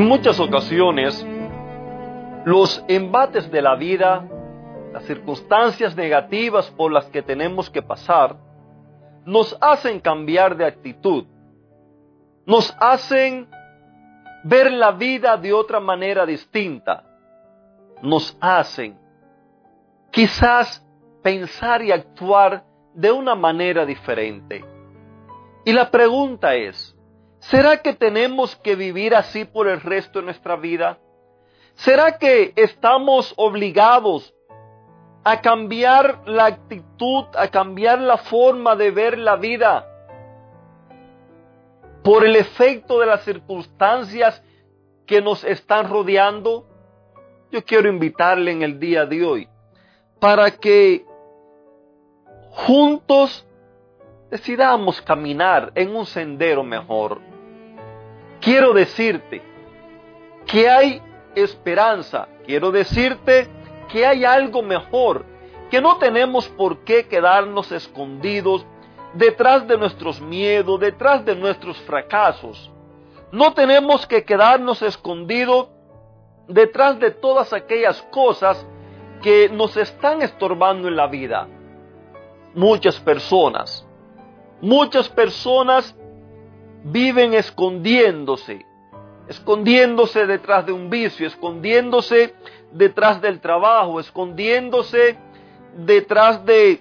En muchas ocasiones, los embates de la vida, las circunstancias negativas por las que tenemos que pasar, nos hacen cambiar de actitud, nos hacen ver la vida de otra manera distinta, nos hacen quizás pensar y actuar de una manera diferente. Y la pregunta es, ¿Será que tenemos que vivir así por el resto de nuestra vida? ¿Será que estamos obligados a cambiar la actitud, a cambiar la forma de ver la vida por el efecto de las circunstancias que nos están rodeando? Yo quiero invitarle en el día de hoy para que juntos decidamos caminar en un sendero mejor quiero decirte que hay esperanza, quiero decirte que hay algo mejor, que no tenemos por qué quedarnos escondidos detrás de nuestros miedos, detrás de nuestros fracasos. No tenemos que quedarnos escondidos detrás de todas aquellas cosas que nos están estorbando en la vida. Muchas personas, muchas personas viven escondiéndose, escondiéndose detrás de un vicio, escondiéndose detrás del trabajo, escondiéndose detrás de,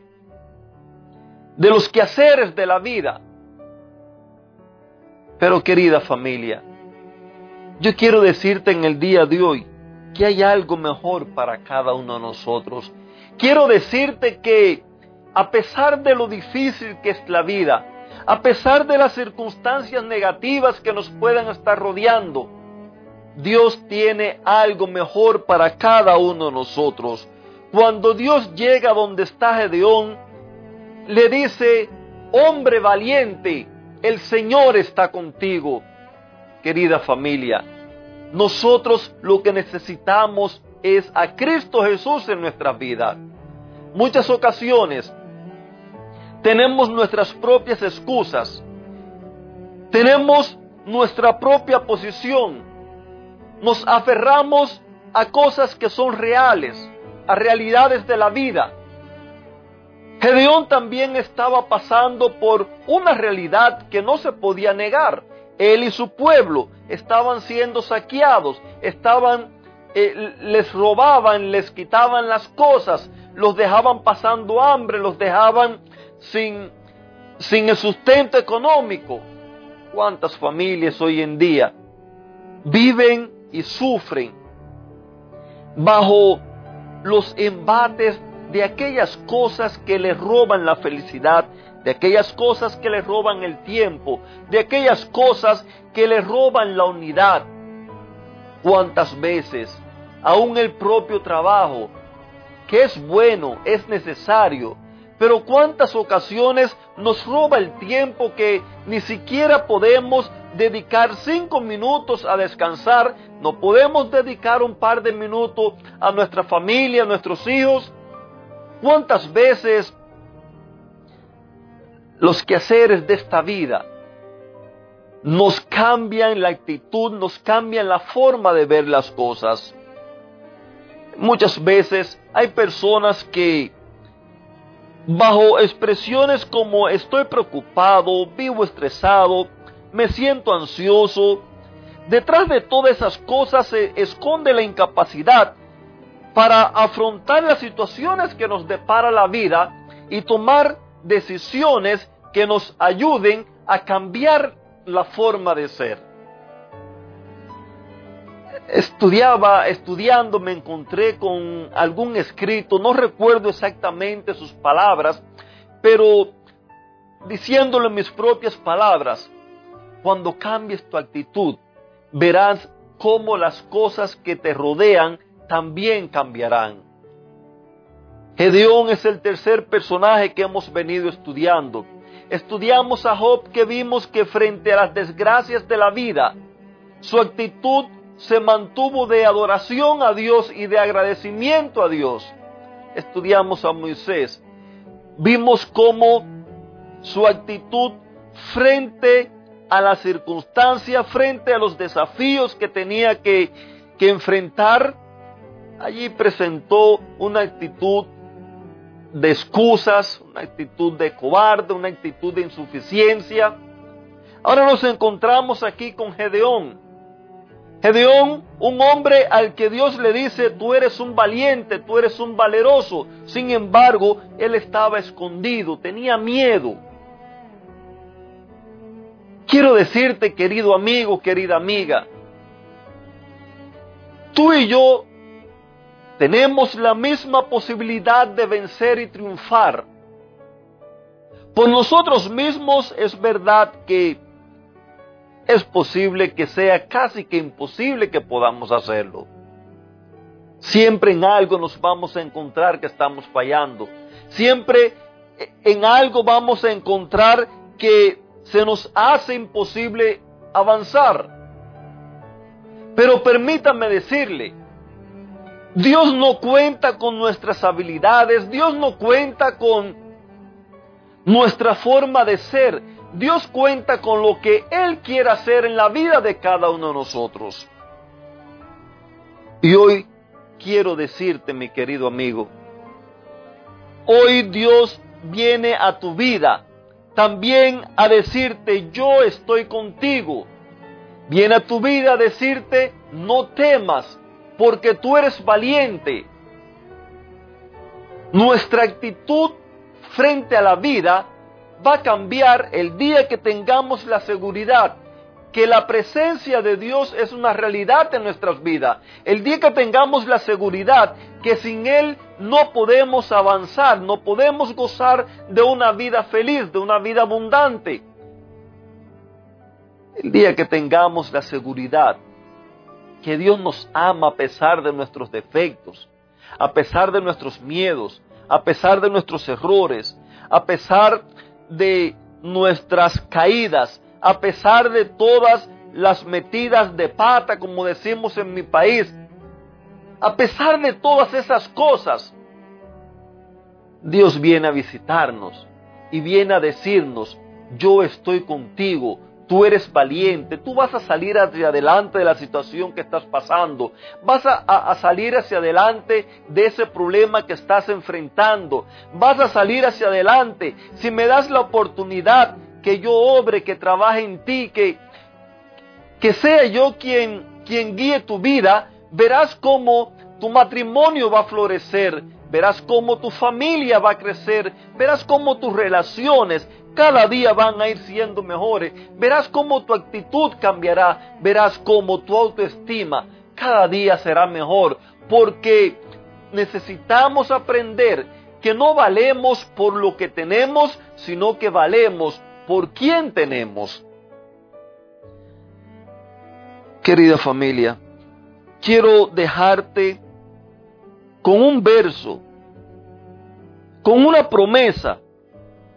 de los quehaceres de la vida. Pero querida familia, yo quiero decirte en el día de hoy que hay algo mejor para cada uno de nosotros. Quiero decirte que a pesar de lo difícil que es la vida, a pesar de las circunstancias negativas que nos puedan estar rodeando, Dios tiene algo mejor para cada uno de nosotros. Cuando Dios llega donde está Gedeón, le dice, hombre valiente, el Señor está contigo. Querida familia, nosotros lo que necesitamos es a Cristo Jesús en nuestras vidas. Muchas ocasiones tenemos nuestras propias excusas, tenemos nuestra propia posición, nos aferramos a cosas que son reales, a realidades de la vida. Gedeón también estaba pasando por una realidad que no se podía negar. Él y su pueblo estaban siendo saqueados, estaban, eh, les robaban, les quitaban las cosas, los dejaban pasando hambre, los dejaban sin, sin el sustento económico. ¿Cuántas familias hoy en día viven y sufren bajo los embates de aquellas cosas que les roban la felicidad, de aquellas cosas que les roban el tiempo, de aquellas cosas que les roban la unidad. ¿Cuántas veces aún el propio trabajo, que es bueno, es necesario, pero cuántas ocasiones nos roba el tiempo que ni siquiera podemos dedicar cinco minutos a descansar, no podemos dedicar un par de minutos a nuestra familia, a nuestros hijos. ¿Cuántas veces los quehaceres de esta vida nos cambian la actitud, nos cambian la forma de ver las cosas? Muchas veces hay personas que bajo expresiones como estoy preocupado, vivo estresado, me siento ansioso. Detrás de todas esas cosas se esconde la incapacidad para afrontar las situaciones que nos depara la vida y tomar decisiones que nos ayuden a cambiar la forma de ser estudiaba, estudiando, me encontré con algún escrito, no recuerdo exactamente sus palabras, pero diciéndolo en mis propias palabras, cuando cambies tu actitud, verás cómo las cosas que te rodean también cambiarán. Gedeón es el tercer personaje que hemos venido estudiando. Estudiamos a Job que vimos que frente a las desgracias de la vida, su actitud se mantuvo de adoración a Dios y de agradecimiento a Dios. Estudiamos a Moisés. Vimos cómo su actitud frente a las circunstancias, frente a los desafíos que tenía que, que enfrentar, allí presentó una actitud de excusas, una actitud de cobarde, una actitud de insuficiencia. Ahora nos encontramos aquí con Gedeón. Gedeón, un hombre al que Dios le dice, tú eres un valiente, tú eres un valeroso. Sin embargo, él estaba escondido, tenía miedo. Quiero decirte, querido amigo, querida amiga, tú y yo tenemos la misma posibilidad de vencer y triunfar. Por nosotros mismos es verdad que es posible que sea casi que imposible que podamos hacerlo. Siempre en algo nos vamos a encontrar que estamos fallando. Siempre en algo vamos a encontrar que se nos hace imposible avanzar. Pero permítame decirle, Dios no cuenta con nuestras habilidades, Dios no cuenta con nuestra forma de ser, Dios cuenta con lo que Él quiere hacer en la vida de cada uno de nosotros. Y hoy quiero decirte, mi querido amigo, hoy Dios viene a tu vida también a decirte, yo estoy contigo. Viene a tu vida a decirte, no temas, porque tú eres valiente. Nuestra actitud frente a la vida va a cambiar el día que tengamos la seguridad que la presencia de Dios es una realidad en nuestras vidas. El día que tengamos la seguridad que sin Él no podemos avanzar, no podemos gozar de una vida feliz, de una vida abundante. El día que tengamos la seguridad que Dios nos ama a pesar de nuestros defectos, a pesar de nuestros miedos, a pesar de nuestros errores, a pesar de nuestras caídas, a pesar de todas las metidas de pata, como decimos en mi país, a pesar de todas esas cosas, Dios viene a visitarnos y viene a decirnos, yo estoy contigo, tú eres valiente, tú vas a salir hacia adelante de la situación que estás pasando, vas a, salir hacia adelante de ese problema que estás enfrentando, vas a salir hacia adelante. Si me das la oportunidad que yo obre, que trabaje en ti, que, que sea yo quien, quien guíe tu vida, verás cómo tu matrimonio va a florecer, verás cómo tu familia va a crecer, verás cómo tus relaciones cada día van a ir siendo mejores, verás cómo tu actitud cambiará, verás cómo tu autoestima cada día será mejor, porque necesitamos aprender que no valemos por lo que tenemos, sino que valemos por quién tenemos. Querida familia, quiero dejarte con un verso, con una promesa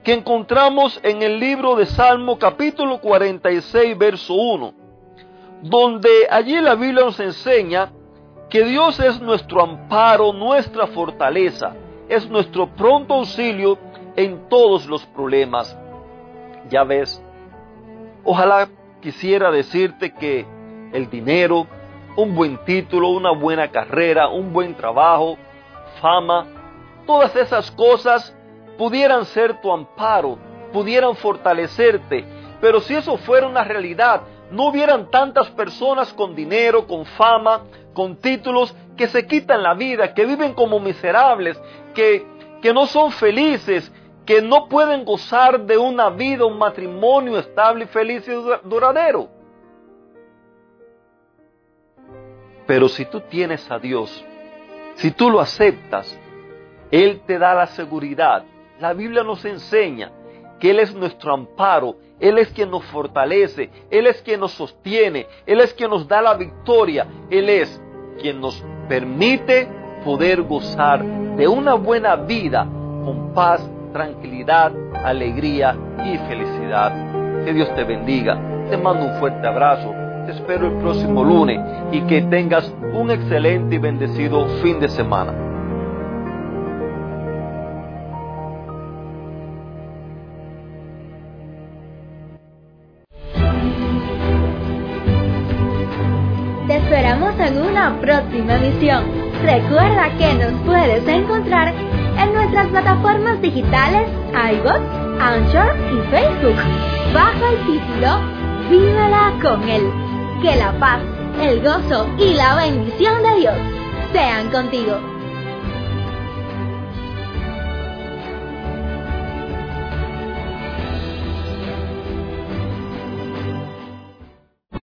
que encontramos en el libro de Salmo capítulo 46, verso 1, donde allí la Biblia nos enseña que Dios es nuestro amparo, nuestra fortaleza, es nuestro pronto auxilio en todos los problemas. Ya ves, ojalá quisiera decirte que el dinero, un buen título, una buena carrera, un buen trabajo, fama, todas esas cosas pudieran ser tu amparo, pudieran fortalecerte. Pero si eso fuera una realidad, no hubieran tantas personas con dinero, con fama, con títulos, que se quitan la vida, que viven como miserables, que, que no son felices, que no pueden gozar de una vida, un matrimonio estable, feliz y duradero. Pero si tú tienes a Dios, si tú lo aceptas, Él te da la seguridad. La Biblia nos enseña que Él es nuestro amparo, Él es quien nos fortalece, Él es quien nos sostiene, Él es quien nos da la victoria, Él es quien nos permite poder gozar de una buena vida con paz, tranquilidad, alegría y felicidad. Que Dios te bendiga. Te mando un fuerte abrazo. Te espero el próximo lunes y que tengas un excelente y bendecido fin de semana. Te esperamos en una próxima emisión. Recuerda que nos puedes encontrar en nuestras plataformas digitales iBox, Anchor y Facebook. Bajo el título Vívela con Él. Que la paz, el gozo y la bendición de Dios sean contigo.